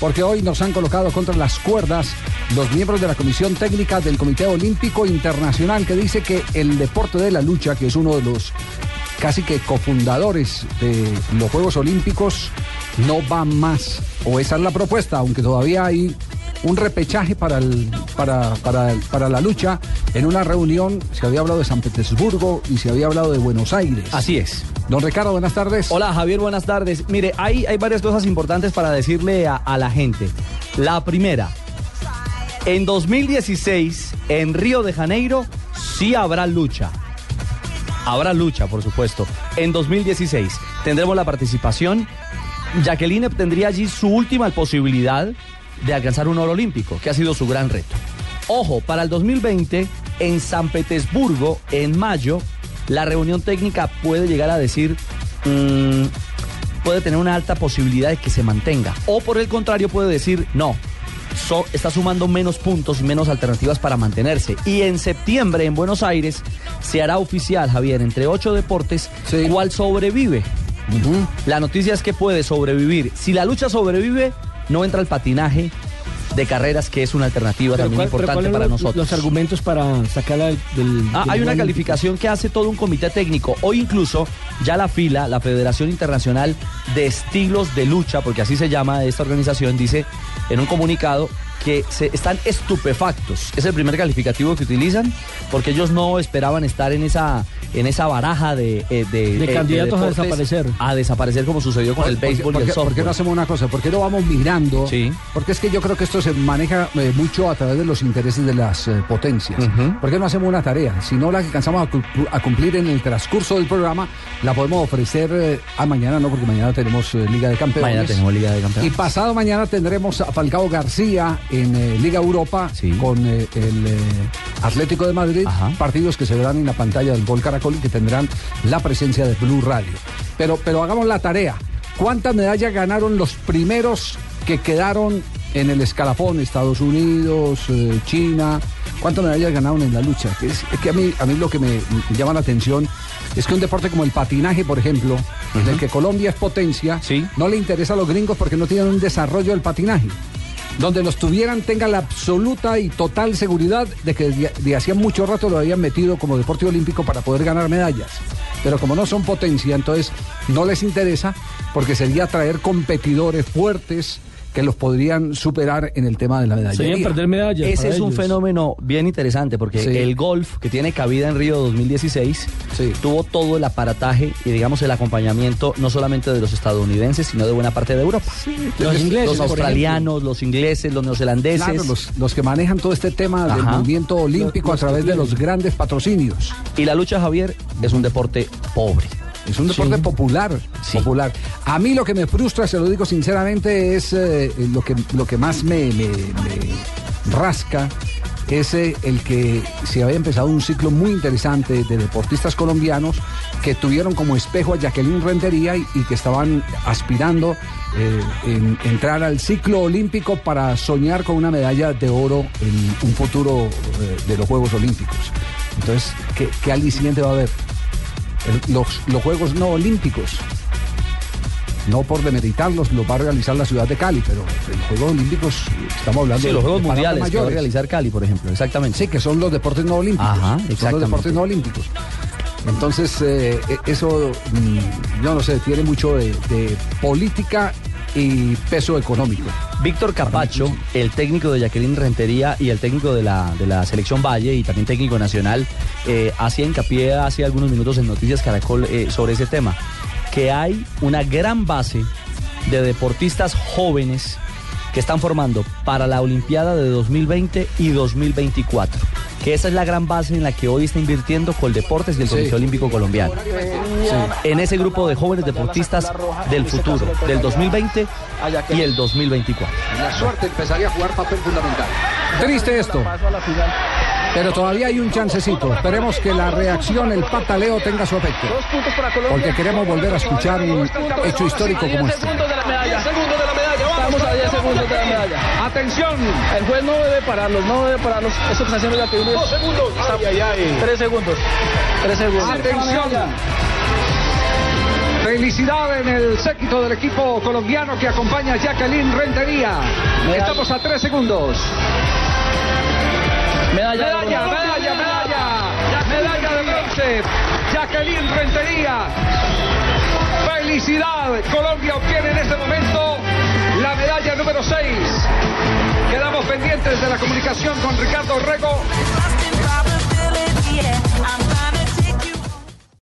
Porque hoy nos han colocado contra las cuerdas los miembros de la Comisión Técnica del Comité Olímpico Internacional que dice que el deporte de la lucha, que es uno de los casi que cofundadores de los Juegos Olímpicos, no va más. O esa es la propuesta, aunque todavía hay un repechaje para, el, para, para, para la lucha. En una reunión se había hablado de San Petersburgo y se había hablado de Buenos Aires. Así es. Don Ricardo, buenas tardes. Hola Javier, buenas tardes. Mire, hay, hay varias cosas importantes para decirle a, a la gente. La primera, en 2016, en Río de Janeiro, sí habrá lucha. Habrá lucha, por supuesto. En 2016 tendremos la participación. Jacqueline tendría allí su última posibilidad de alcanzar un oro olímpico, que ha sido su gran reto. Ojo, para el 2020, en San Petersburgo, en mayo, la reunión técnica puede llegar a decir, mm, puede tener una alta posibilidad de que se mantenga. O por el contrario, puede decir, no, so- está sumando menos puntos menos alternativas para mantenerse. Y en septiembre, en Buenos Aires, se hará oficial, Javier, entre ocho deportes, Sí. cuál sobrevive. La noticia es que puede sobrevivir. Si la lucha sobrevive, no entra el patinaje de carreras, que es una alternativa Pero también ¿cuál- pero importante ¿cuáles para los- nosotros. Los argumentos para sacarla del. del- Ah, hay una calificación que hace todo un comité técnico. Hoy incluso ya la FILA, la Federación Internacional de Estilos de Lucha, porque así se llama esta organización, dice en un comunicado que se están estupefactos. Es el primer calificativo que utilizan porque ellos no esperaban estar en esa en esa baraja de eh, de, De candidatos a desaparecer. A desaparecer como sucedió con el ¿Por qué- béisbol por y el qué- ¿Por qué softball. no hacemos una cosa? ¿Por qué no vamos mirando? Sí. Porque es que yo creo que esto se maneja eh, mucho a través de los intereses de las eh, potencias. Ujú. ¿Por qué no hacemos una tarea? Si no la alcanzamos a, cu- a cumplir en el transcurso del programa, la podemos ofrecer eh, a mañana, no, porque mañana tenemos Liga de Campeones. Mañana tenemos Liga de Y Campeones. pasado mañana tendremos a Falcao García en eh, Liga Europa Sí. con eh, el eh, Atlético de Madrid, Ajá. partidos que se verán en la pantalla del Gol Caracol y que tendrán la presencia de Blue Radio. Pero, pero hagamos la tarea. ¿Cuántas medallas ganaron los primeros que quedaron en el escalafón? Estados Unidos, China. ¿Cuántas medallas ganaron en la lucha? Es, es que a mí, a mí lo que me llama la atención es que un deporte como el patinaje, por ejemplo, en el que Colombia es potencia, Sí. no le interesa a los gringos porque no tienen un desarrollo del patinaje. Donde los tuvieran tengan la absoluta y total seguridad de que de hacía mucho rato lo habían metido como deporte olímpico para poder ganar medallas. Pero como no son potencia, entonces no les interesa porque sería traer competidores fuertes que los podrían superar en el tema de la medalla. Serían perder medallas. Ese es un ellos. fenómeno bien interesante porque Sí. el golf que tiene cabida en Río 2016 Sí. tuvo todo el aparataje y digamos el acompañamiento no solamente de los estadounidenses sino de buena parte de Europa. Los ingleses. los australianos, los ingleses, los neozelandeses. Claro, los, los que manejan todo este tema del movimiento olímpico Los- a través de los grandes patrocinios. Y la lucha, Javier, es un deporte pobre. Es un deporte popular, Sí. popular. A mí lo que me frustra, se lo digo sinceramente, es eh, lo, que, lo que más me, me- me rasca, es eh, el que se había empezado un ciclo muy interesante de deportistas colombianos que tuvieron como espejo a Jacqueline Rentería y, y que estaban aspirando eh, en entrar al ciclo olímpico para soñar con una medalla de oro en un futuro eh, de los Juegos Olímpicos. Entonces, ¿qué, qué aliciente va a haber? El- los, los Juegos no olímpicos. No por demeritarlos, los va a realizar la ciudad de Cali, pero los Juegos Olímpicos, estamos hablando Sí, de los Juegos de Mundiales que va a realizar Cali, por ejemplo, exactamente. Sí, que son los deportes no olímpicos. Ajá, son los deportes no olímpicos. Entonces, eh, e- eso, mm, yo no sé, tiene mucho de, de política y peso económico. Víctor Capacho, el técnico de Jacqueline Rentería y el técnico de la, de la selección Valle y también técnico nacional, eh, hacía hincapié hace algunos minutos en Noticias Caracol eh, sobre ese tema, que hay una gran base de deportistas jóvenes que están formando para la Olimpiada de 2020 y 2024. Que esa es la gran base en la que hoy está invirtiendo Coldeportes y el Sí. Comité Olímpico Colombiano. En ese grupo de jóvenes deportistas del futuro, del 2020 y el 2024. La suerte empezaría a jugar papel fundamental. Triste esto. Pero todavía hay un chancecito. Esperemos que la reacción, el pataleo tenga su efecto. Porque queremos volver a escuchar un hecho histórico como este. segundos de la medalla. segundos de la medalla. Estamos a 10 segundos de la medalla. Atención. El juez no debe pararlos, no debe pararlos. Eso que está haciendo la tribuna es... Dos segundos. Tres segundos. Tres segundos. Atención. Felicidad en el séquito del equipo colombiano que acompaña a Jacqueline Rentería. Estamos a tres segundos. Medalla, Medalla, medalla, medalla. Medalla de bronce. Jacqueline Rentería. Felicidad. Colombia obtiene en este momento la medalla número 6. Quedamos pendientes de la comunicación con Ricardo Rego.